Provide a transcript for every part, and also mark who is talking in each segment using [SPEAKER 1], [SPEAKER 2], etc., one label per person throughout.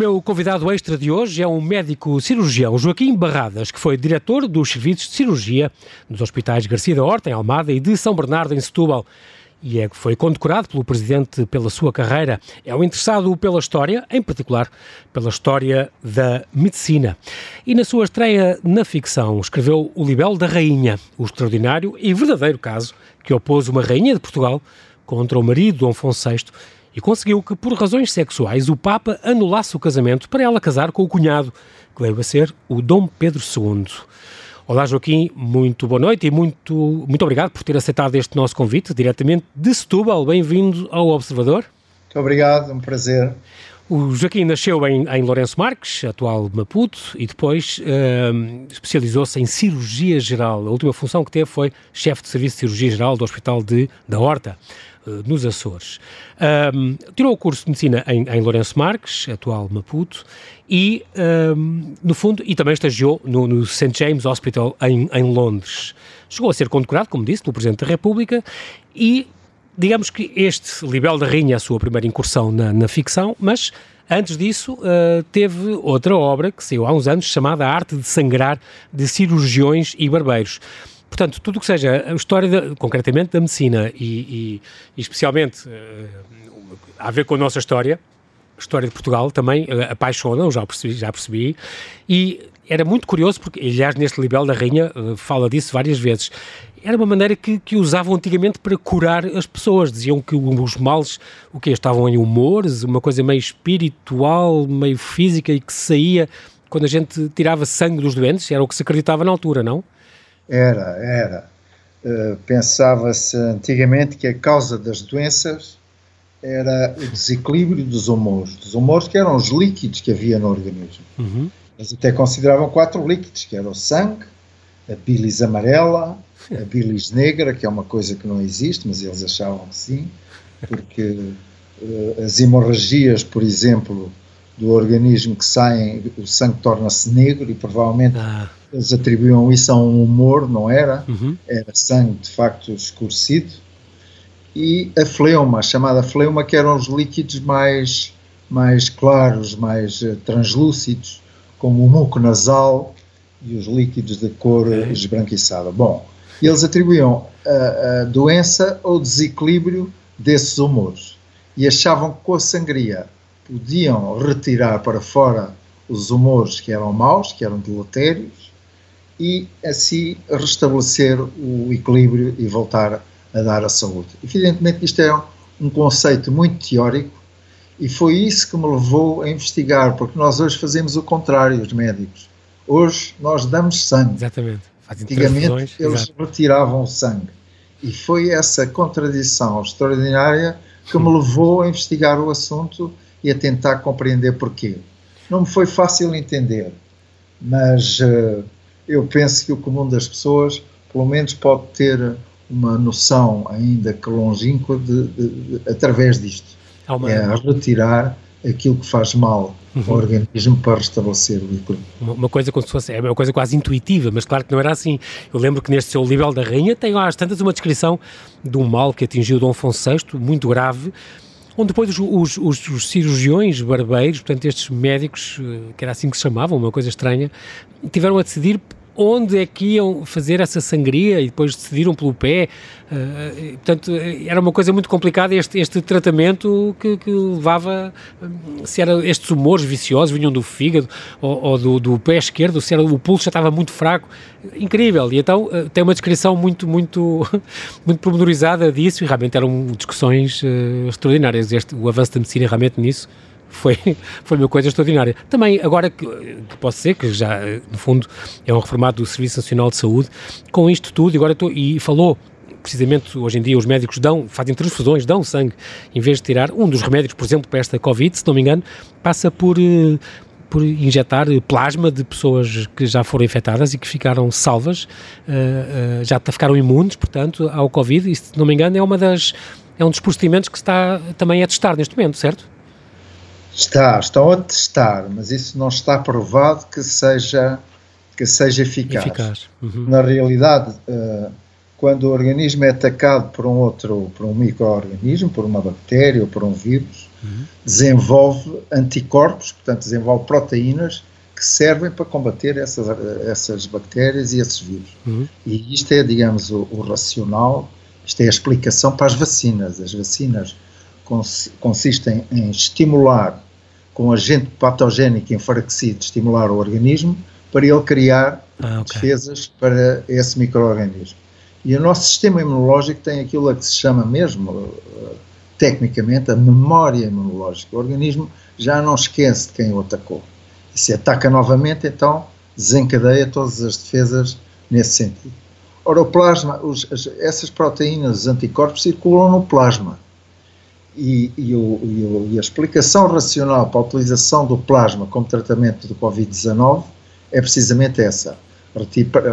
[SPEAKER 1] meu convidado extra de hoje é um médico cirurgião, Joaquim Barradas, que foi diretor dos serviços de cirurgia nos hospitais Garcia da Horta, em Almada, e de São Bernardo, em Setúbal. E é, foi condecorado pelo Presidente pela sua carreira. É um interessado pela história, em particular pela história da medicina. E na sua estreia na ficção, escreveu O Libelo da Rainha, o extraordinário e verdadeiro caso que opôs uma rainha de Portugal contra o marido Dom Afonso VI e conseguiu que, por razões sexuais, o Papa anulasse o casamento para ela casar com o cunhado, que veio a ser o Dom Pedro II. Olá, Joaquim, muito boa noite e muito, muito obrigado por ter aceitado este nosso convite, diretamente de Setúbal. Bem-vindo ao Observador.
[SPEAKER 2] Muito obrigado, um prazer.
[SPEAKER 1] O Joaquim nasceu em, em Lourenço Marques, atual Maputo, e depois uh, especializou-se em cirurgia geral. A última função que teve foi chefe de serviço de cirurgia geral do Hospital de, da Horta. Eh, nos Açores. Um, tirou o curso de medicina em, em Lourenço Marques, atual Maputo, e, um, no fundo, e também estagiou no, no St. James Hospital em, em Londres. Chegou a ser condecorado, como disse, pelo Presidente da República e digamos que este Libelo da Rainha é a sua primeira incursão na, na ficção, mas antes disso uh, teve outra obra que saiu há uns anos chamada A Arte de Sangrar de Cirurgiões e Barbeiros. Portanto, tudo o que seja a história, de, concretamente, da medicina e, e, e especialmente uh, a ver com a nossa história, a história de Portugal também uh, apaixona, já percebi, já percebi, e era muito curioso, porque, aliás, neste Libelo da Rainha uh, fala disso várias vezes, era uma maneira que, que, usavam antigamente para curar as pessoas. Diziam que os males, o que estavam em humores, uma coisa meio espiritual, meio física e que saía quando a gente tirava sangue dos doentes, era o que se acreditava na altura, não?
[SPEAKER 2] Era, era. Uh, Pensava-se antigamente que a causa das doenças era o desequilíbrio dos humores. Dos humores que eram os líquidos que havia no organismo. Uhum. Eles até consideravam quatro líquidos, que eram o sangue, a bilis amarela, a bilis negra, que é uma coisa que não existe, mas eles achavam que sim, porque uh, as hemorragias, por exemplo, do organismo que saem, o sangue torna-se negro e provavelmente ah eles atribuíam isso a um humor, não era? Uhum. Era sangue de facto escurecido. E a fleuma, chamada fleuma, que eram os líquidos mais, mais claros, mais uh, translúcidos, como o muco nasal e os líquidos de cor okay. esbranquiçada. Bom, eles atribuíam a, a doença ao desequilíbrio desses humores e achavam que com a sangria podiam retirar para fora os humores que eram maus, que eram deletérios, e assim restabelecer o equilíbrio e voltar a dar a saúde. Evidentemente isto é um conceito muito teórico e foi isso que me levou a investigar, porque nós hoje fazemos o contrário, os médicos. Hoje nós damos sangue.
[SPEAKER 1] Exatamente.
[SPEAKER 2] Antigamente eles exato. retiravam o sangue. E foi essa contradição extraordinária que me levou a investigar o assunto e a tentar compreender porquê. Não me foi fácil entender, mas uh, eu penso que o comum das pessoas, pelo menos, pode ter uma noção, ainda que longínqua, de, de, de, através disto. É retirar aquilo que faz mal uhum. ao organismo para restabelecer o equilíbrio.
[SPEAKER 1] Uma, uma, coisa como se fosse, é uma coisa quase intuitiva, mas claro que não era assim. Eu lembro que neste seu Livro da Rainha tem às tantas uma descrição de um mal que atingiu Dom Afonso VI, muito grave, onde depois os, os, os, cirurgiões barbeiros, portanto estes médicos, eh, que era assim que se chamavam, uma coisa estranha, tiveram a decidir onde é que iam fazer essa sangria e depois decidiram pelo pé. Uh, portanto, era uma coisa muito complicada este, este tratamento que, que, levava, se era estes humores viciosos vinham do fígado ou, ou do, do, pé esquerdo, se era, o pulso já estava muito fraco. Incrível. E então tem uma descrição muito, muito, muito pormenorizada disso e realmente eram discussões uh, extraordinárias. Este, o avanço da medicina realmente nisso foi, foi uma coisa extraordinária. Também, agora que, posso ser, que já, no fundo, é um reformado do Serviço Nacional de Saúde, com isto tudo, agora estou, e falou precisamente hoje em dia os médicos dão, fazem transfusões, dão sangue, em vez de tirar. Um dos remédios, por exemplo, para esta Covid, se não me engano, passa por, eh, por injetar plasma de pessoas que já foram infectadas e que ficaram salvas, uh, uh, já ficaram imunes, portanto, ao Covid, e se não me engano é uma das, é um dos procedimentos que está também a testar neste momento, certo?
[SPEAKER 2] Está, estão a testar, mas isso não está provado que seja, que seja eficaz. eficaz. Uhum. Na realidade, uh, quando o organismo é atacado por um outro, por um microorganismo, por uma bactéria ou por um vírus, uhum. desenvolve anticorpos, portanto, desenvolve proteínas que servem para combater essas, essas bactérias e esses vírus. Uhum. E isto é, digamos, o, o, racional, isto é a explicação para as vacinas. As vacinas cons consistem em estimular, com agente patogénico enfraquecido, estimular o organismo para ele criar ah, okay. defesas para esse microorganismo. E o nosso sistema imunológico tem aquilo a que se chama mesmo, eh, tecnicamente, a memória imunológica. O organismo já não esquece de quem o atacou e se ataca novamente, então desencadeia todas as defesas nesse sentido. Ora, o plasma, os, essas proteínas, os anticorpos, circulam no plasma. E, e, o, e, o, e, a explicação racional para a utilização do plasma como tratamento do Covid-19 é precisamente essa: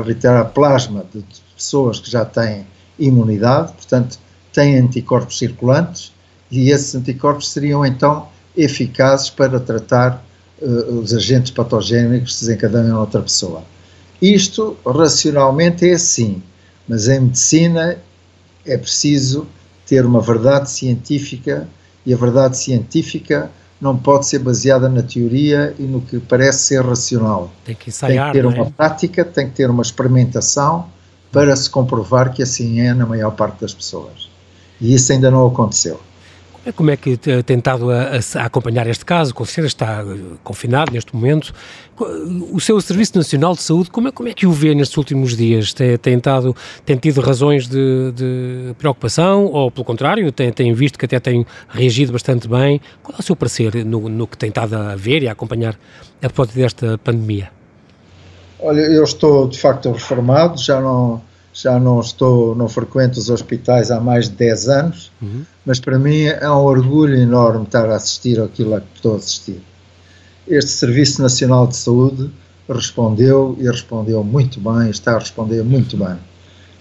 [SPEAKER 2] retirar plasma de pessoas que já têm imunidade, portanto, têm anticorpos circulantes, e esses anticorpos seriam então eficazes para tratar uh, os agentes patogénicos que desencadeiam outra pessoa. Isto, racionalmente, é assim, mas em medicina é preciso ter uma verdade científica e a verdade científica não pode ser baseada na teoria e no que parece ser racional.
[SPEAKER 1] Tem que ensaiar,
[SPEAKER 2] Tem que ter
[SPEAKER 1] é?
[SPEAKER 2] uma prática, tem que ter uma experimentação para se comprovar que assim é na maior parte das pessoas. E isso ainda não aconteceu.
[SPEAKER 1] Como é que tem estado a, a, acompanhar este caso? O Conselheiro está eh, confinado neste momento. O seu Serviço Nacional de Saúde, como é, como é que o vê nestes últimos dias? Tem, tem, tado, tem tido razões de, de, preocupação ou, pelo contrário, tem, tem visto que até tem reagido bastante bem? Qual é o seu parecer no, no que tem estado a ver e a acompanhar a propósito desta pandemia?
[SPEAKER 2] Olha, eu estou de facto reformado, já não já não estou, não frequento os hospitais há mais de 10 anos, uhum. mas para mim é um orgulho enorme estar a assistir àquilo a que estou a assistir. Este Serviço Nacional de Saúde respondeu e respondeu muito bem, está a responder muito bem.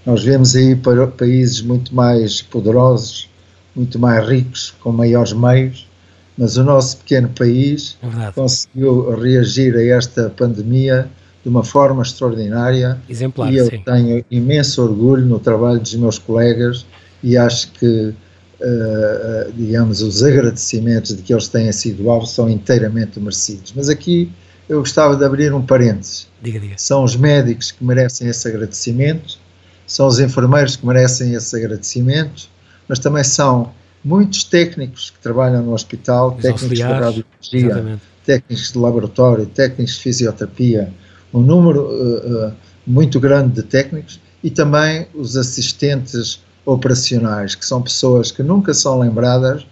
[SPEAKER 2] Nós vemos aí países muito mais poderosos, muito mais ricos, com maiores meios, mas o nosso pequeno país é conseguiu reagir a esta pandemia de uma forma extraordinária.
[SPEAKER 1] Exemplar,
[SPEAKER 2] e eu
[SPEAKER 1] sim.
[SPEAKER 2] tenho imenso orgulho no trabalho dos meus colegas e acho que, uh, digamos, os agradecimentos de que eles têm sido alvo são inteiramente merecidos. Mas aqui eu gostava de abrir um parênteses.
[SPEAKER 1] Diga, diga.
[SPEAKER 2] São os médicos que merecem esse agradecimento, são os enfermeiros que merecem esse agradecimento, mas também são muitos técnicos que trabalham no hospital, os técnicos de radiologia, técnicos de laboratório, técnicos de fisioterapia, um número uh, muito grande de técnicos e também os assistentes operacionais, que são pessoas que nunca são lembradas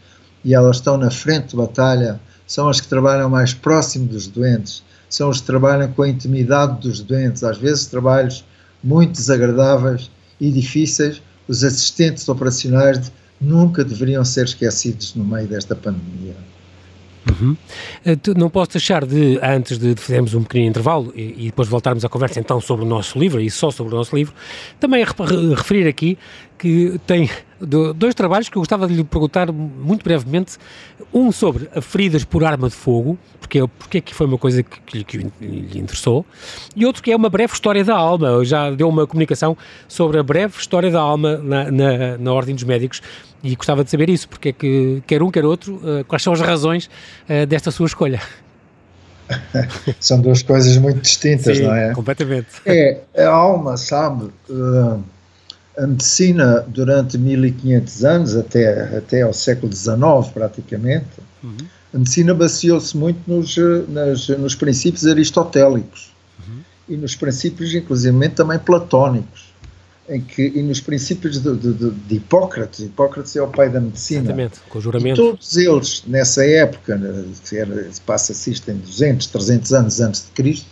[SPEAKER 2] e elas estão na frente de batalha, são as que trabalham mais próximo dos doentes, são os que trabalham com a intimidade dos doentes, às vezes trabalhos muito desagradáveis e difíceis. Os assistentes operacionais nunca deveriam ser esquecidos no meio desta pandemia.
[SPEAKER 1] Uhum. Eh, não posso deixar de, antes de, fazermos um pequeno intervalo e, depois voltarmos à conversa então sobre o nosso livro e só sobre o nosso livro, também referir aqui que tem dois trabalhos que eu gostava de lhe perguntar muito brevemente. Um sobre feridas por arma de fogo, porque, porque é que foi uma coisa que, que, que, lhe interessou, e outro que é uma breve história da alma. Já deu uma comunicação sobre a breve história da alma na, na, na Ordem dos Médicos e gostava de saber isso, porque é que quer um, quer outro, uh, quais são as razões uh, desta sua escolha?
[SPEAKER 2] são duas coisas muito distintas,
[SPEAKER 1] Sim,
[SPEAKER 2] não é?
[SPEAKER 1] completamente.
[SPEAKER 2] É, a alma, sabe, uh, a medicina durante 1500 anos, até, até ao século XIX praticamente, uhum. a medicina baseou-se muito nos, nas, nos princípios aristotélicos uhum. e nos princípios, inclusive, também platónicos em que, e nos princípios de, de, de, Hipócrates, Hipócrates é o pai da medicina.
[SPEAKER 1] Exatamente, com juramento.
[SPEAKER 2] E todos eles, nessa época, né, passa-se isto em 200, 300 anos antes de Cristo,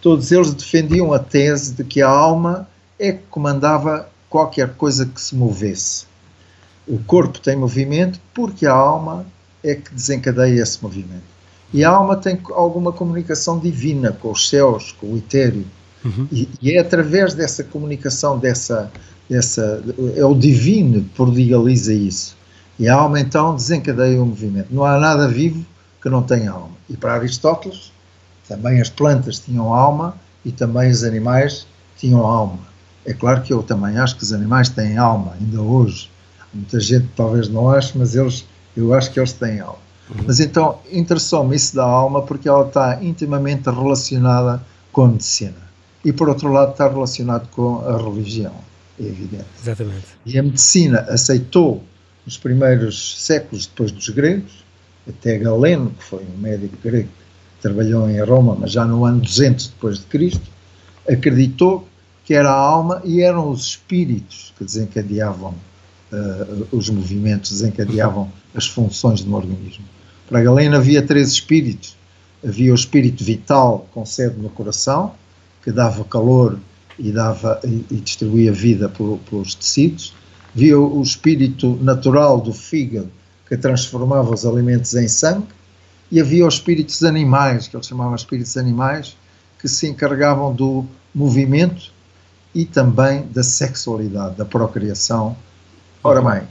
[SPEAKER 2] todos eles defendiam a tese de que a alma é que comandava qualquer coisa que se movesse. O corpo tem movimento porque a alma é que desencadeia esse movimento. E a alma tem alguma comunicação divina com os céus, com o etéreo, Uhum. E, e, é através dessa comunicação, dessa, dessa, é o divino que prodigaliza isso. E a alma então desencadeia o movimento. Não há nada vivo que não tenha alma. E para Aristóteles, também as plantas tinham alma e também os animais tinham alma. É claro que eu também acho que os animais têm alma, ainda hoje. Muita gente talvez não ache, mas eles, eu acho que eles têm alma. Uhum. Mas então interessou-me isso da alma porque ela está intimamente relacionada com a medicina. E por outro lado está relacionado com a religião, é evidente.
[SPEAKER 1] Exatamente.
[SPEAKER 2] E a medicina aceitou nos primeiros séculos depois dos gregos, até Galeno, que foi um médico grego que trabalhou em Roma, mas já no ano 200 depois de Cristo, acreditou que era a alma e eram os espíritos que desencadeavam uh, os movimentos, desencadeavam as funções de um organismo. Para Galeno havia três espíritos. Havia o espírito vital com sede no coração, que dava calor e, dava, e, e distribuía vida por, pelos tecidos. Havia o espírito natural do fígado, que transformava os alimentos em sangue. E havia os espíritos animais, que eles chamavam espíritos animais, que se encarregavam do movimento e também da sexualidade, da procriação. Ora bem,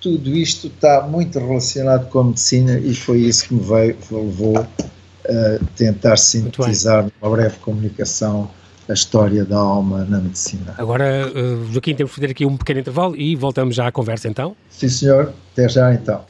[SPEAKER 2] tudo isto está muito relacionado com a medicina e foi isso que me veio, levou a tentar sintetizar numa breve comunicação a história da alma na medicina.
[SPEAKER 1] Agora, uh, Joaquim, temos que fazer aqui um pequeno intervalo e voltamos já à conversa então.
[SPEAKER 2] Sim, senhor. Até já então.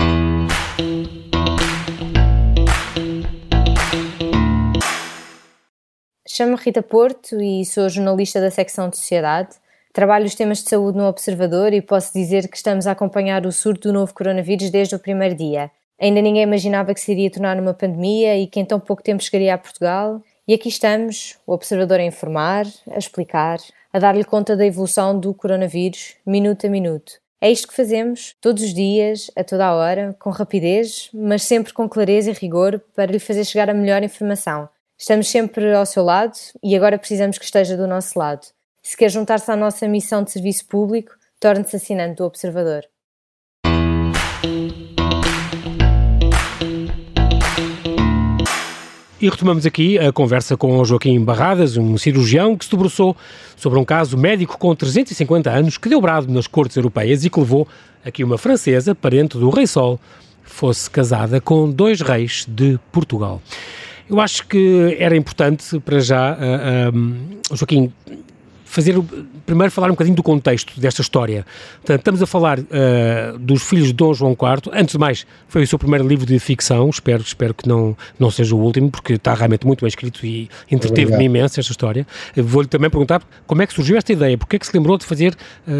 [SPEAKER 3] Chamo-me Rita Porto e sou jornalista da secção de Sociedade. Trabalho os temas de saúde no Observador e posso dizer que estamos a acompanhar o surto do novo coronavírus desde o primeiro dia. Ainda ninguém imaginava que se iria tornar uma pandemia e que em tão pouco tempo chegaria a Portugal. E aqui estamos, o Observador a informar, a explicar, a dar-lhe conta da evolução do coronavírus, minuto a minuto. É isto que fazemos, todos os dias, a toda a hora, com rapidez, mas sempre com clareza e rigor para lhe fazer chegar a melhor informação. Estamos sempre ao seu lado e agora precisamos que esteja do nosso lado. Se quer juntar-se à nossa missão de serviço público, torne-se assinante do Observador.
[SPEAKER 1] E retomamos aqui a conversa com Joaquim Barradas, um cirurgião que se debruçou sobre um caso médico com 350 anos que deu brado nas cortes europeias e que levou aqui uma francesa, parente do Rei Sol, fosse casada com dois reis de Portugal. Eu acho que era importante para já, uh, uh, Joaquim, fazer primeiro falar um bocadinho do contexto desta história. Portanto, estamos a falar uh, dos filhos de Dom João IV. Antes de mais, foi o seu primeiro livro de ficção. Espero, espero que não, não seja o último, porque está realmente muito bem escrito e entreteve-me imenso esta história. Vou-lhe também perguntar como é que surgiu esta ideia, porque é que se lembrou de fazer uh,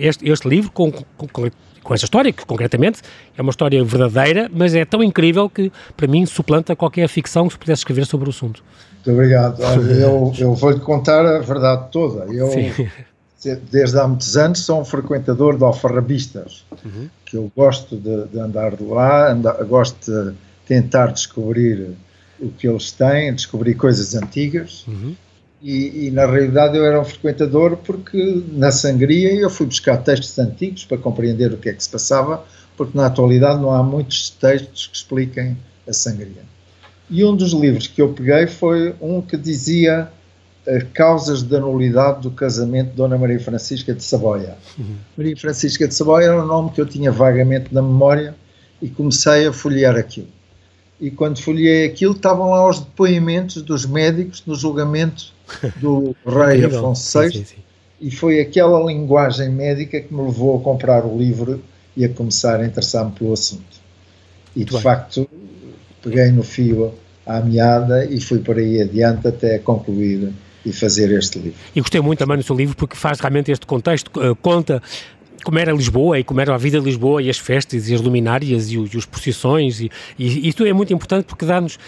[SPEAKER 1] este, este, livro com, com, com com esta história, que concretamente é uma história verdadeira, mas é tão incrível que, para mim, suplanta qualquer ficção que se pudesse escrever sobre o assunto.
[SPEAKER 2] Muito obrigado. Eu, eu vou-lhe contar a verdade toda. Eu, Sim. desde há muitos anos, sou um frequentador de alfarrabistas, uhum. que eu gosto de, de andar lá, anda, gosto de tentar descobrir o que eles têm, descobrir coisas antigas. Uhum. E, e, na realidade eu era um frequentador porque na sangria eu fui buscar textos antigos para compreender o que é que se passava, porque na atualidade não há muitos textos que expliquem a sangria. E um dos livros que eu peguei foi um que dizia eh, causas da nulidade do casamento de Dona Maria Francisca de Saboia. Uhum. Maria Francisca de Saboia era um nome que eu tinha vagamente na memória e comecei a folhear aquilo. E quando folhei aquilo, estavam lá os depoimentos dos médicos no julgamento do rei Afonso VI, sim, sim, sim. e foi aquela linguagem médica que me levou a comprar o livro e a começar a interessar-me pelo assunto. E Muito de bem. facto, peguei no fio à meada e fui por aí adiante até concluir e fazer este livro.
[SPEAKER 1] E gostei muito também do seu livro porque faz realmente este contexto, uh, conta como era Lisboa e como era a vida de Lisboa e as festas e as luminárias e, os, e os procissões e, e isto é muito importante porque dá-nos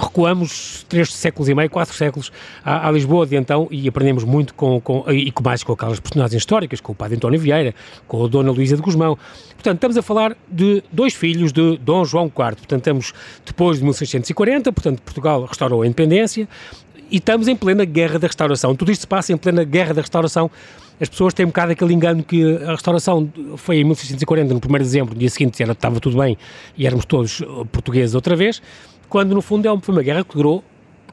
[SPEAKER 1] recuamos três séculos e meio, quatro séculos à, à, Lisboa de então e aprendemos muito com, com, e com mais com aquelas personagens históricas, com o padre António Vieira, com a Dona Luísa de Guzmão. Portanto, estamos a falar de dois filhos de Dom João IV. Portanto, estamos depois de 1640, portanto, Portugal restaurou a independência e estamos em plena guerra da restauração. Tudo isto se passa em plena guerra da restauração. As pessoas têm um bocado aquele engano que a restauração foi em 1640, no 1 de dezembro, no dia seguinte era, estava tudo bem e éramos todos portugueses outra vez quando no fundo é uma, foi uma guerra que durou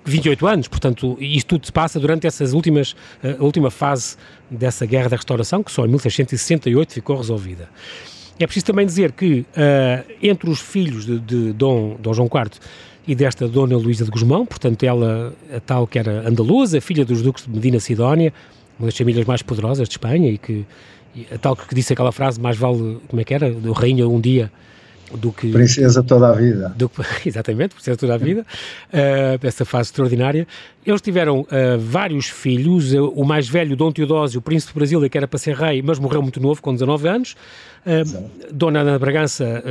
[SPEAKER 1] 28 anos, portanto, isto tudo se passa durante essas últimas, eh, a última fase dessa guerra da restauração, que só em 1668 ficou resolvida. É preciso também dizer que uh, entre os filhos de, de Dom, Dom João IV e desta Dona Luísa de Guzmão, portanto, ela, a tal que era andaluza, filha dos duques de Medina Sidónia, uma das famílias mais poderosas de Espanha e que, a tal que disse aquela frase, mais vale, como é que era, do rainha um dia
[SPEAKER 2] do que... Princesa toda a vida.
[SPEAKER 1] Do, exatamente, princesa toda a vida, uh, essa fase extraordinária. Eles tiveram uh, vários filhos, uh, o mais velho, Dom Teodósio, príncipe do Brasil, que era para ser rei, mas morreu muito novo, com 19 anos. Dona Ana Bragança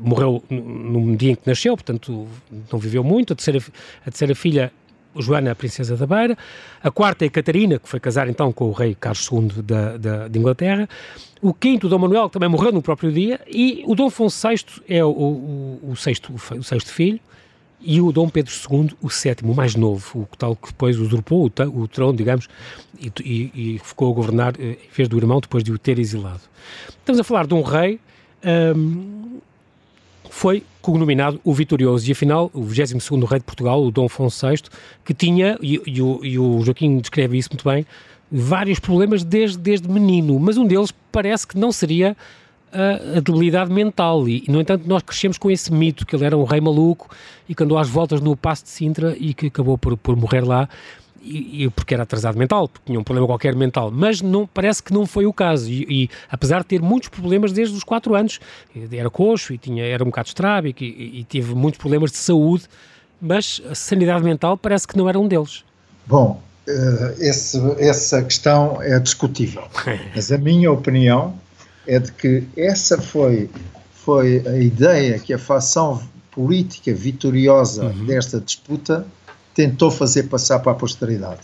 [SPEAKER 1] morreu no dia em que nasceu, portanto não viveu muito. A terceira, a terceira filha Joana, a princesa da Beira, a quarta é Catarina, que foi casar então com o rei Carlos II da, de Inglaterra, o quinto, Dom Manuel, que também morreu no próprio dia, e o Dom Afonso VI é o, o, o, sexto, o sexto filho, e o Dom Pedro II, o sétimo, o mais novo, o tal que depois usurpou o, o trono, digamos, e, e, e, ficou a governar eh, em vez do irmão, depois de o ter exilado. Estamos a falar de um rei um, foi cognominado o Vitorioso, e afinal, o 22º rei de Portugal, o Dom Afonso VI, que tinha, e, e, o, e o Joaquim descreve isso muito bem, vários problemas desde, desde menino, mas um deles parece que não seria a, a debilidade mental, e, no entanto nós crescemos com esse mito que ele era um rei maluco e que andou às voltas no Passo de Sintra e que acabou por, por morrer lá, e, e, porque era atrasado mental, porque tinha um problema qualquer mental, mas não, parece que não foi o caso, e, e apesar de ter muitos problemas desde os 4 anos, era coxo e tinha, era um bocado estrábico e, e teve muitos problemas de saúde, mas a sanidade mental parece que não era um deles.
[SPEAKER 2] Bom, uh, esse, essa questão é discutível, mas a minha opinião é de que essa foi, foi a ideia que a facção política vitoriosa uhum. desta disputa tentou fazer passar para a posteridade,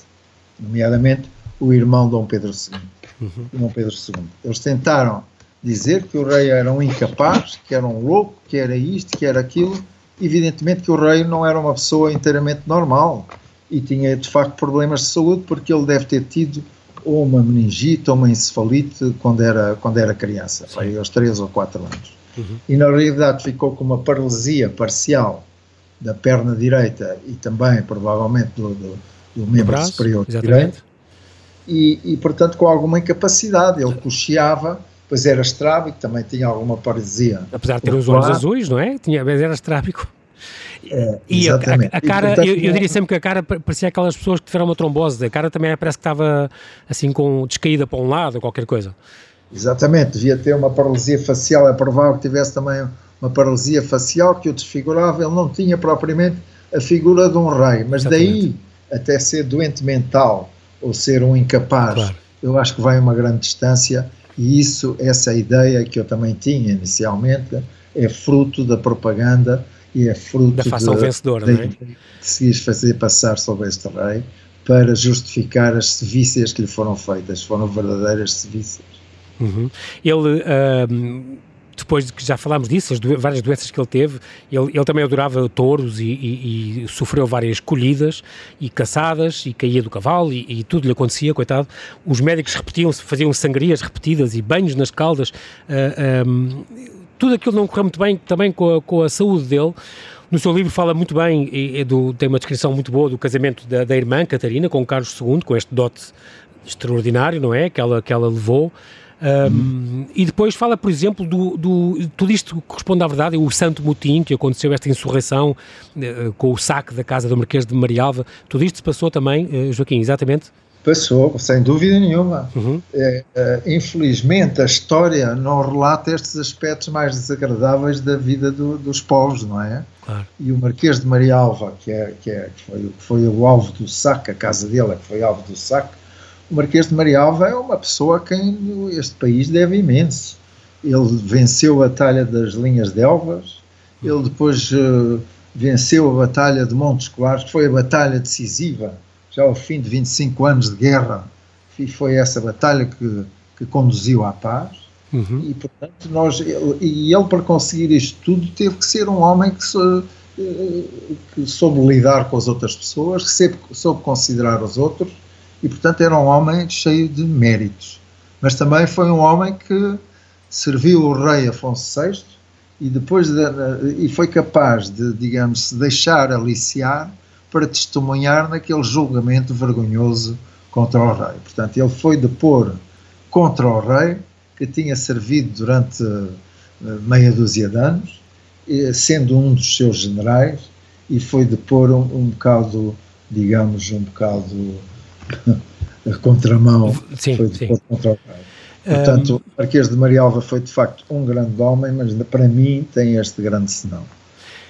[SPEAKER 2] nomeadamente o irmão Dom Pedro II. Uhum. Dom Pedro II. Eles tentaram dizer que o rei era um incapaz, que era um louco, que era isto, que era aquilo. Evidentemente que o rei não era uma pessoa inteiramente normal e tinha de facto problemas de saúde porque ele deve ter tido ou uma meningite ou uma encefalite quando era, quando era criança, foi aos 3 ou 4 anos. Uhum. E na realidade ficou com uma paralisia parcial da perna direita e também provavelmente do, do, do membro braço, superior exatamente. direito e, e, portanto com alguma incapacidade, ele cocheava pois era estrábico, também tinha alguma paralisia.
[SPEAKER 1] Apesar de ter os olhos azuis, não é? Tinha, mas era estrábico. É, e a, a, a, cara, e, portanto, eu, eu, diria sempre que a cara parecia aquelas pessoas que tiveram uma trombose, a cara também parece que estava assim com descaída para um lado ou qualquer coisa.
[SPEAKER 2] Exatamente, devia ter uma paralisia facial, é provável que tivesse também uma paralisia facial que o desfigurava, ele não tinha propriamente a figura de um rei, mas Exatamente. daí até ser doente mental ou ser um incapaz, claro. eu acho que vai uma grande distância e isso, essa ideia que eu também tinha inicialmente, é fruto da propaganda e é fruto
[SPEAKER 1] da facção de, vencedora, de, não é?
[SPEAKER 2] que se fazer passar sobre este rei para justificar as sevícias que lhe foram feitas, foram verdadeiras sevícias.
[SPEAKER 1] Uhum. Ele uh, depois de que já falámos disso, as do, várias doenças que ele teve, ele, ele também adorava touros e, e, e, sofreu várias colhidas e caçadas e caía do cavalo e, e tudo lhe acontecia, coitado. Os médicos repetiam, faziam sangrias repetidas e banhos nas caldas. Uh, ah, um, tudo aquilo não correu muito bem também com a, com a saúde dele. No seu livro fala muito bem, e, e do, tem uma descrição muito boa do casamento da, da irmã Catarina com Carlos II, com este dote extraordinário, não é? Que ela, que ela levou. Um, e depois fala, por exemplo, do, do, Tudo isto corresponde à verdade, o santo motim que aconteceu, esta insurreição uh, com o saque da casa do Marquês de Marialva, tudo isto se passou também, uh, Joaquim, exatamente?
[SPEAKER 2] Passou, sem dúvida nenhuma. Uhum. É, uh, infelizmente, a história não relata estes aspectos mais desagradáveis da vida do, dos povos, não é? Claro. E o Marquês de Marialva, que, é, que, é, que foi, foi o alvo do saque, a casa dele, que foi alvo do saque, o Marquês de Marialva é uma pessoa a quem este país deve imenso. Ele venceu a Batalha das Linhas de Elvas, ele depois uh, venceu a Batalha de Montes Claros, que foi a batalha decisiva, já ao fim de 25 anos de guerra, e foi essa batalha que, que conduziu à paz. Uhum. E, portanto, nós, e ele, para conseguir isto tudo, teve que ser um homem que, so, eh, que soube lidar com as outras pessoas, que soube, soube considerar os outros e, portanto, era um homem cheio de méritos. Mas também foi um homem que serviu o rei Afonso VI e depois de, e foi capaz de, digamos, se deixar aliciar para testemunhar naquele julgamento vergonhoso contra o rei. Portanto, ele foi depor contra o rei, que tinha servido durante eh, meia dúzia de anos, sendo um dos seus generais, e foi depor um, um bocado, digamos, um bocado a contramão
[SPEAKER 1] sim,
[SPEAKER 2] foi
[SPEAKER 1] sim.
[SPEAKER 2] contra o Portanto, um... o Marquês de Marialva foi de facto um grande homem, mas para mim tem este grande senão.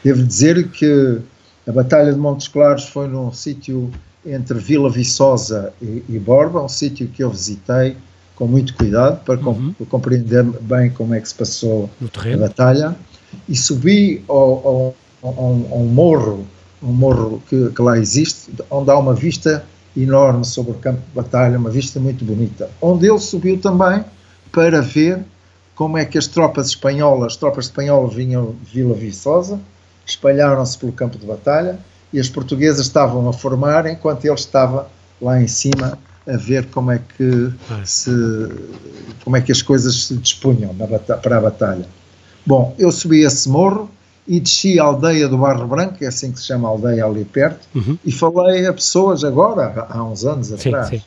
[SPEAKER 2] Devo dizer que a Batalha de Montes Claros foi num sítio entre Vila Viçosa e, e Borba, um sítio que eu visitei com muito cuidado para uhum. compreender bem como é que se passou a batalha e subi ao, ao, ao, ao morro, um morro que, que, lá existe, onde há uma vista enorme sobre o campo de batalha, uma vista muito bonita, onde ele subiu também para ver como é que as tropas espanholas, as tropas espanholas vinham de Vila Viçosa, espalharam-se pelo campo de batalha e as portuguesas estavam a formar enquanto ele estava lá em cima a ver como é que se como é que as coisas se dispunham para a batalha. Bom, eu subi esse morro e desci a aldeia do Barro Branco, é assim que se chama a aldeia ali perto, uhum. e falei a pessoas agora, há uns anos atrás, sim.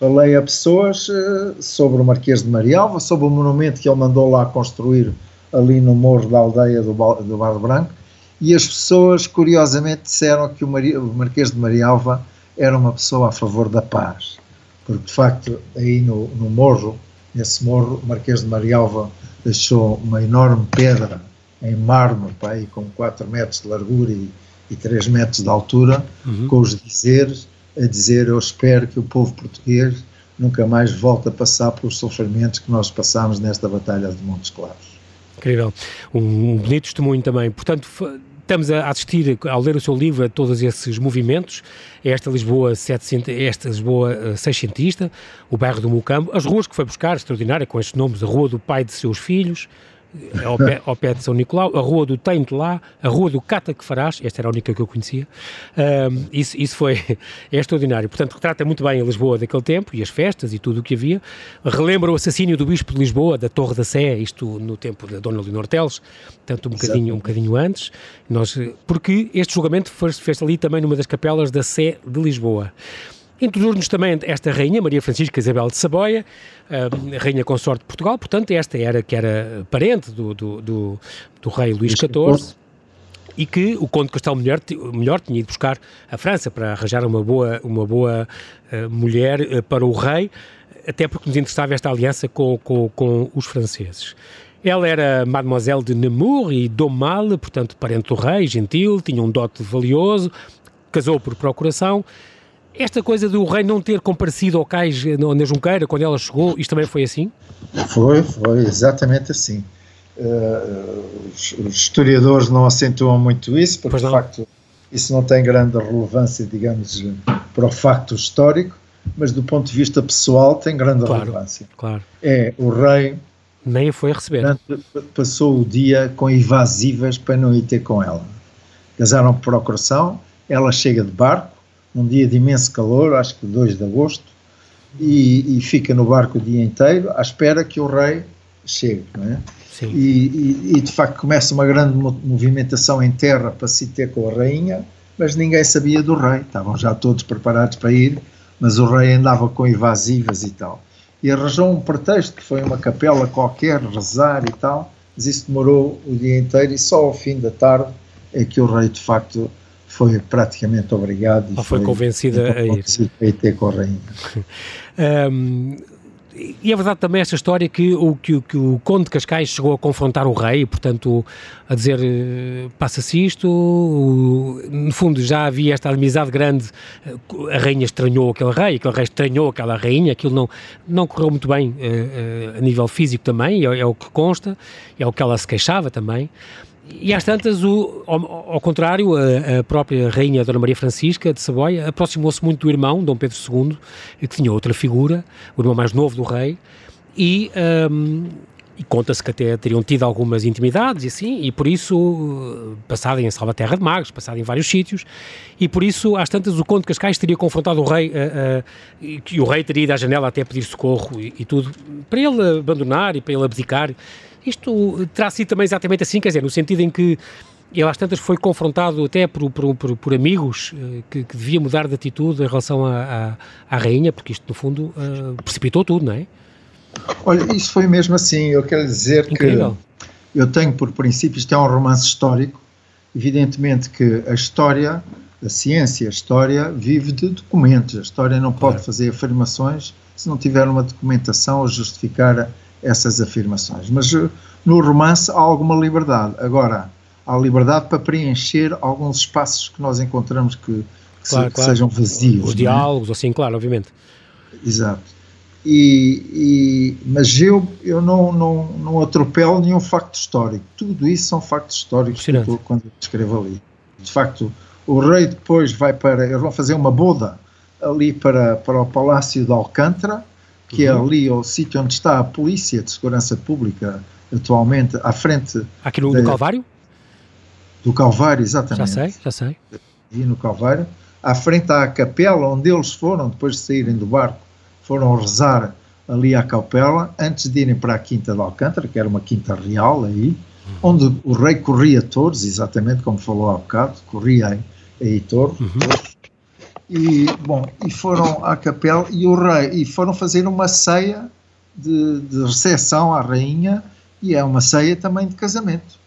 [SPEAKER 2] falei a pessoas uh, sobre o Marquês de Marialva, sobre o monumento que ele mandou lá construir ali no morro da aldeia do, do Barro Branco, e as pessoas curiosamente disseram que o, Maria, o Marquês de Marialva era uma pessoa a favor da paz, porque de facto aí no, no morro, nesse morro, o Marquês de Marialva deixou uma enorme pedra em mármore, pá, aí, com 4 metros de largura e, e 3 metros de altura, uhum. com os dizeres, a dizer eu espero que o povo português nunca mais volte a passar pelos sofrimentos que nós passámos nesta Batalha de Montes Claros.
[SPEAKER 1] Incrível. Um bonito testemunho também. Portanto, estamos a assistir, ao ler o seu livro, a todos esses movimentos, esta Lisboa, 700, esta Lisboa uh, seiscentista, o bairro do Mucambo, as ruas que foi buscar, extraordinária, com estes nomes, a Rua do Pai de Seus Filhos, ao pé, ao pé de São Nicolau, a Rua do Tente lá, a Rua do Cata que Farás, esta era a única que eu conhecia, um, isso, isso foi é extraordinário. Portanto, retrata muito bem a Lisboa daquele tempo e as festas e tudo o que havia. Relembra o assassínio do Bispo de Lisboa, da Torre da Sé, isto no tempo da Dona Leonor Teles, tanto um bocadinho, um bocadinho antes, nós, porque este julgamento foi, fez ali também numa das capelas da Sé de Lisboa. Introduz-nos também esta rainha, Maria Francisca Isabel de Saboia, a rainha consorte de Portugal, portanto, esta era que era parente do, do, do, do rei Luís XIV e que o conde Castelo Melhor, melhor tinha ido buscar a França para arranjar uma boa, uma boa uh, mulher uh, para o rei, até porque nos interessava esta aliança com, com, com os franceses. Ela era Mademoiselle de Nemours e Domal, portanto, parente do rei, gentil, tinha um dote valioso, casou por procuração esta coisa do rei não ter comparecido ao cais na Junqueira quando ela chegou, isto também foi assim?
[SPEAKER 2] Foi, foi exatamente assim. Uh, os, os, historiadores não acentuam muito isso, porque de facto isso não tem grande relevância, digamos, para o facto histórico, mas do ponto de vista pessoal tem grande claro, relevância.
[SPEAKER 1] Claro.
[SPEAKER 2] É o rei.
[SPEAKER 1] Nem a foi receber.
[SPEAKER 2] Passou o dia com evasivas para não ir ter com ela. Casaram por procuração, ela chega de barco, um dia de imenso calor, acho que 2 de agosto, e, e, fica no barco o dia inteiro à espera que o rei chegue. É? E, e, e, de facto começa uma grande movimentação em terra para se ter com a rainha, mas ninguém sabia do rei, estavam já todos preparados para ir, mas o rei andava com evasivas e tal. E arranjou um pretexto que foi uma capela qualquer, rezar e tal, mas isso demorou o dia inteiro e só ao fim da tarde é que o rei de facto foi praticamente obrigado.
[SPEAKER 1] Ou foi, foi convencida a ir.
[SPEAKER 2] A ter com a rainha.
[SPEAKER 1] um, e é verdade também esta história que o, que, que, o Conde de Cascais chegou a confrontar o rei, portanto, a dizer eh, passa-se isto, o, no fundo já havia esta amizade grande, a rainha estranhou aquele rei, aquele rei estranhou aquela rainha, aquilo não, não correu muito bem uh, uh, a nível físico também, é, é, o que consta, é o que ela se queixava também, e às tantas, o, ao, ao contrário, a, a, própria rainha Dona Maria Francisca de Saboia aproximou-se muito do irmão, Dom Pedro II, que tinha outra figura, o irmão mais novo do rei, e, um, e conta-se que até teriam tido algumas intimidades e assim, e por isso, passado em Salvaterra de Magos, passado em vários sítios, e por isso, às tantas, o Conde de Cascais teria confrontado o rei, uh, uh, e que o rei teria ido à janela até pedir socorro e, e tudo, para ele abandonar e para ele abdicar, isto terá sido também exatamente assim, quer dizer, no sentido em que ele às tantas foi confrontado até por, por, por, por amigos uh, que, que, devia mudar de atitude em relação à, à, rainha, porque isto no fundo uh, precipitou tudo, não é?
[SPEAKER 2] Olha, isso foi mesmo assim, eu quero dizer Incrível. que eu tenho por princípio, isto é um romance histórico, evidentemente que a história, a ciência, a história vive de documentos, a história não pode claro. fazer afirmações se não tiver uma documentação a justificar essas afirmações. Mas eh, no romance há alguma liberdade. Agora, há liberdade para preencher alguns espaços que nós encontramos que, que, claro, se, claro. sejam vazios.
[SPEAKER 1] Os é? diálogos, assim, claro, obviamente.
[SPEAKER 2] Exato. E, e, mas eu, eu não, não, não atropelo nenhum facto histórico. Tudo isso são factos históricos que eu, quando eu escrevo ali. De facto, o rei depois vai para. Eles vão fazer uma boda ali para, para o Palácio de Alcântara, que é uhum. é ali o sítio onde está a Polícia de Segurança Pública atualmente, à frente.
[SPEAKER 1] Aqui no, Calvário?
[SPEAKER 2] Do Calvário, exatamente.
[SPEAKER 1] Já sei, já sei.
[SPEAKER 2] E no Calvário. À frente a capela onde eles foram, depois de saírem do barco, foram rezar ali à capela, antes de irem para a Quinta de Alcântara, que era uma quinta real aí, uhum. onde o rei corria touros, exatamente como falou há bocado, corria aí, aí touros. Uhum. E, bom, e foram à capela e o rei, e foram fazer uma ceia de, de recepção à rainha, e é uma ceia também de casamento.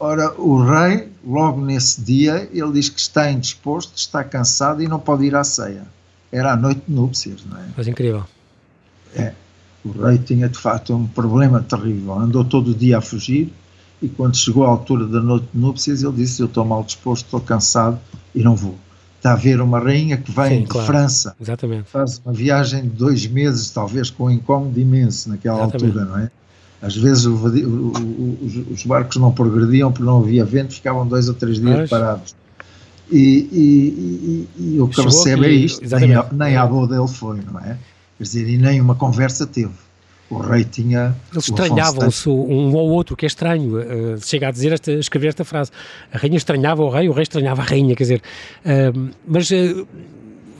[SPEAKER 2] Ora, o rei, logo nesse dia, ele diz que está indisposto, está cansado e não pode ir à ceia. Era a noite de núpcias, não é?
[SPEAKER 1] Mas incrível.
[SPEAKER 2] É. O rei tinha, de facto, um problema terrível. Andou todo o dia a fugir e quando chegou à altura da noite de núpcias, ele disse: Eu estou mal disposto, estou cansado e não vou. Está a ver uma rainha que vem Sim, de claro. França,
[SPEAKER 1] Exatamente.
[SPEAKER 2] faz uma viagem de dois meses, talvez com um incómodo imenso naquela Exatamente. altura, não é? Às vezes o, o, os barcos não progrediam porque não havia vento, ficavam dois ou três dias Mas... parados. E, e, e, e, o que Chegou recebe é isto, nem, a, nem à boa dele foi, não é? Quer dizer, e nem uma conversa teve. O rei tinha.
[SPEAKER 1] Eles estranhavam-se um ao outro, que é estranho. Uh, chega a dizer, esta, escrever esta frase. A rainha estranhava o rei, o rei estranhava a rainha, quer dizer. Uh, mas. Uh,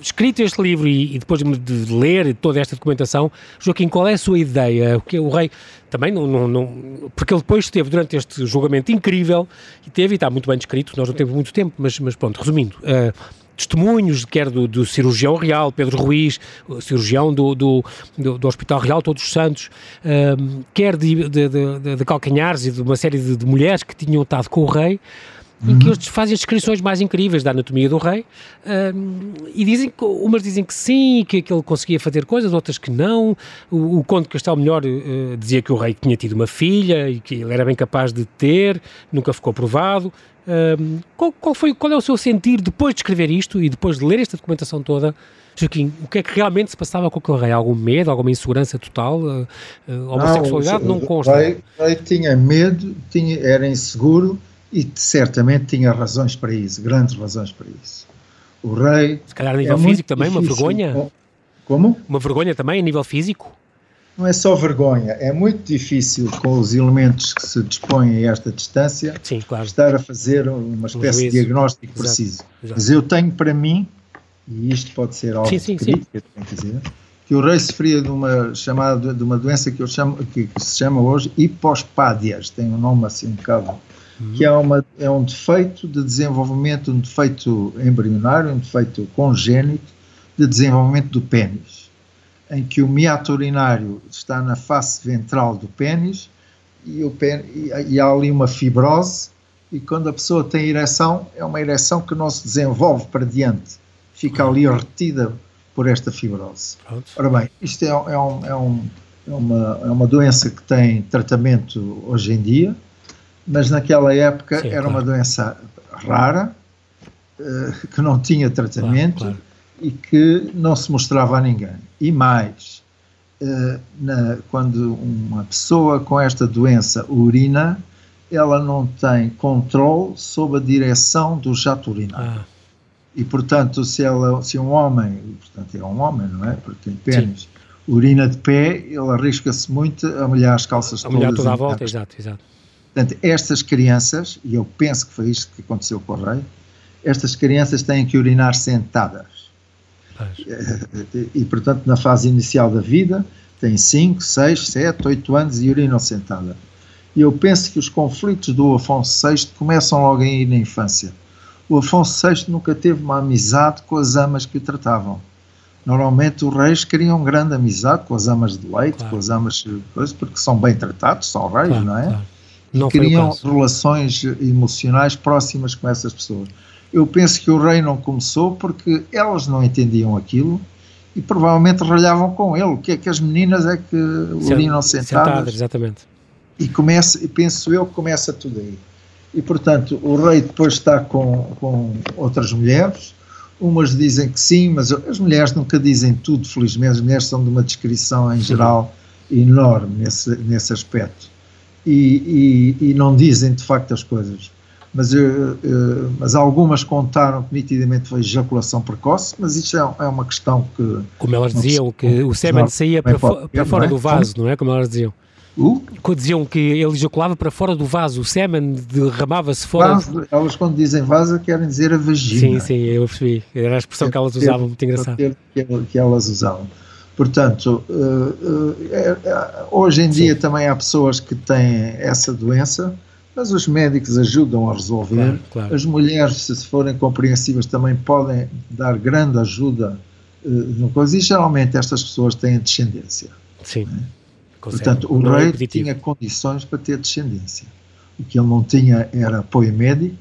[SPEAKER 1] escrito este livro e, e, depois de ler toda esta documentação, Joaquim, qual é a sua ideia? que o rei também não, não, não, porque ele depois esteve durante este julgamento incrível e teve, e está muito bem descrito, nós não temos muito tempo, mas, mas pronto, resumindo, uh, testemunhos, quer do, do, cirurgião real, Pedro Ruiz, cirurgião do, do, do, do Hospital Real Todos os Santos, uh, quer de, de, de, de, calcanhares e de uma série de, de mulheres que tinham estado com o rei, em que eles fazem as descrições mais incríveis da anatomia do rei um, e dizem que, umas dizem que sim, que, que ele conseguia fazer coisas, outras que não. O, o Conde Castelo Melhor uh, dizia que o rei tinha tido uma filha e que ele era bem capaz de ter, nunca ficou provado. Um, qual, qual, foi, qual é o seu sentir depois de escrever isto e depois de ler esta documentação toda? Joaquim, o que é que realmente se passava com aquele rei? Algum medo, alguma insegurança total? Uh, uh, homossexualidade não, não consta.
[SPEAKER 2] O rei, rei tinha medo, tinha, era inseguro, e certamente tinha razões para isso, grandes razões para isso. O rei.
[SPEAKER 1] Se calhar a nível é físico também, difícil. uma vergonha.
[SPEAKER 2] Como?
[SPEAKER 1] Uma vergonha também a nível físico?
[SPEAKER 2] Não é só vergonha, é muito difícil com os elementos que se dispõem a esta distância
[SPEAKER 1] Sim, claro.
[SPEAKER 2] estar a fazer uma espécie um de diagnóstico exato, preciso. Exato. Mas eu tenho para mim, e isto pode ser algo sim, sim, crítica, sim. Dizer, que o rei sofria de uma chamada de uma doença que eu chamo que, que se chama hoje hipospádias, tem um nome assim um bocado que é, uma, é um defeito de desenvolvimento, um defeito embrionário, um defeito congénito de desenvolvimento do pênis, em que o miato urinário está na face ventral do pênis e, o pênis, e, e há ali uma fibrose e quando a pessoa tem ereção, é uma ereção que não se desenvolve para diante, fica ali retida por esta fibrose. Ora bem, isto é, é, um, é, um, é, uma, é uma doença que tem tratamento hoje em dia, mas naquela época Sim, era claro. uma doença rara, uh, que não tinha tratamento claro, claro. E que não se mostrava a ninguém. E mais, uh, na, quando uma pessoa com esta doença urina, ela não tem controle sobre a direção do jato urinário. Ah. E, portanto, se, ela, se um homem, portanto é um homem, não é? Porque tem pênis, urina de pé, ele arrisca-se muito a molhar as calças a
[SPEAKER 1] molhar toda a volta, exato, exato.
[SPEAKER 2] Portanto, estas crianças, e eu penso que foi isto que aconteceu com o rei, estas crianças têm que urinar sentadas. E, portanto, na fase inicial da vida, têm 5, 6, 7, 8 anos e urinam sentadas. E eu penso que os conflitos do Afonso VI começam logo aí na infância. O Afonso VI nunca teve uma amizade com as amas que o tratavam. Normalmente os reis queriam grande amizade com as amas de leite, claro. com as amas, porque são bem tratados, são reis, claro, não é? Claro. Não criam relações emocionais próximas com essas pessoas. Eu penso que o rei não começou porque elas não entendiam aquilo e provavelmente ralhavam com ele. O que é que as meninas é que urinam sentadas? Sentadas,
[SPEAKER 1] exatamente.
[SPEAKER 2] E começa, penso eu que começa tudo aí. E portanto, o rei depois está com, com outras mulheres. Umas dizem que sim, mas as mulheres nunca dizem tudo, felizmente. As mulheres são de uma descrição em geral enorme nesse, nesse aspecto. E, e, e não dizem de facto as coisas mas, uh, uh, mas algumas contaram que nitidamente foi ejaculação precoce, mas isso é, é uma questão que...
[SPEAKER 1] Como elas diziam, que o sêmen saía para, fo para fora é? do vaso, não é? Como elas diziam. Uh? Diziam que ele ejaculava para fora do vaso, o sêmen derramava-se fora.
[SPEAKER 2] Vaso, elas, quando dizem vaso, querem dizer a vagina.
[SPEAKER 1] Sim, sim, eu percebi. Era a expressão que elas usavam, muito engraçado.
[SPEAKER 2] Que, que elas usavam. Portanto, uh, é, é, hoje em sim. dia também há pessoas que têm essa doença mas os médicos ajudam a resolver. Claro, claro. As mulheres, se forem compreensivas, também podem dar grande ajuda uh, no coisa, e geralmente estas pessoas têm descendência.
[SPEAKER 1] Sim.
[SPEAKER 2] Né? Portanto, o não rei é tinha condições para ter descendência. O que ele não tinha era apoio médico,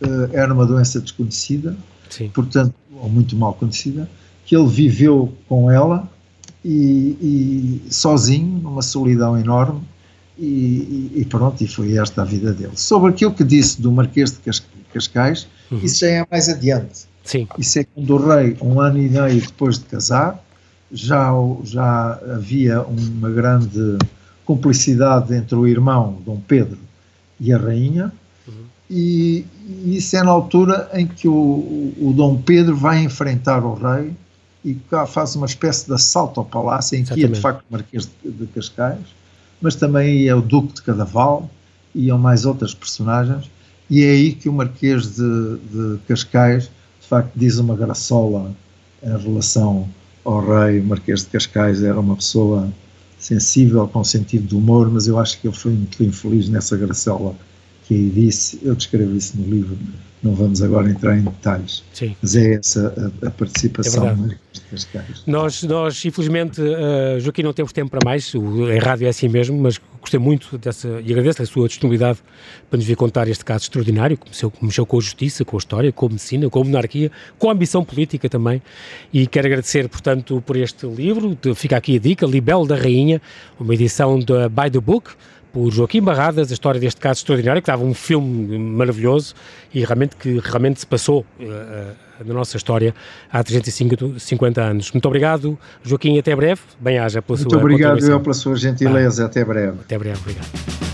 [SPEAKER 2] uh, era uma doença desconhecida, Sim. portanto, ou muito mal conhecida, que ele viveu com ela e, e sozinho, numa solidão enorme, e, e, pronto, e foi esta a vida dele. Sobre aquilo que disse do Marquês de Cascais, uhum. isso já é mais adiante.
[SPEAKER 1] Sim.
[SPEAKER 2] Isso é quando o rei, um ano e meio depois de casar, já, já havia uma grande cumplicidade entre o irmão, Dom Pedro, e a rainha, uhum. e, e, isso é na altura em que o, o, Dom Pedro vai enfrentar o rei e faz uma espécie de assalto ao palácio, em que ia de facto o Marquês de, de Cascais, mas também é o Duque de Cadaval, iam mais outras personagens, e é aí que o Marquês de, de Cascais, de facto, diz uma graçola em relação ao rei. O Marquês de Cascais era uma pessoa sensível, com sentido de humor, mas eu acho que ele foi muito infeliz nessa graçola que aí disse. Eu descrevo isso no livro, não vamos agora entrar em detalhes,
[SPEAKER 1] Sim.
[SPEAKER 2] mas é essa a, a participação
[SPEAKER 1] é nós, nós, infelizmente, uh, Joaquim, não temos tempo para mais, o, em rádio é assim mesmo, mas gostei muito dessa, e agradeço a sua disponibilidade para nos vir contar este caso extraordinário, que mexeu, mexeu com a justiça, com a história, com a medicina, com a monarquia, com a ambição política também, e quero agradecer, portanto, por este livro, fica aqui a dica, Libelo da Rainha, uma edição da By the Book, por Joaquim Barradas, a história deste caso extraordinário, que estava um filme maravilhoso e realmente que realmente se passou uh, na nossa história há 350 anos. Muito obrigado, Joaquim, até breve. Bem-haja pela
[SPEAKER 2] Muito
[SPEAKER 1] sua
[SPEAKER 2] Muito obrigado eu pela sua gentileza, até breve.
[SPEAKER 1] Até breve, obrigado.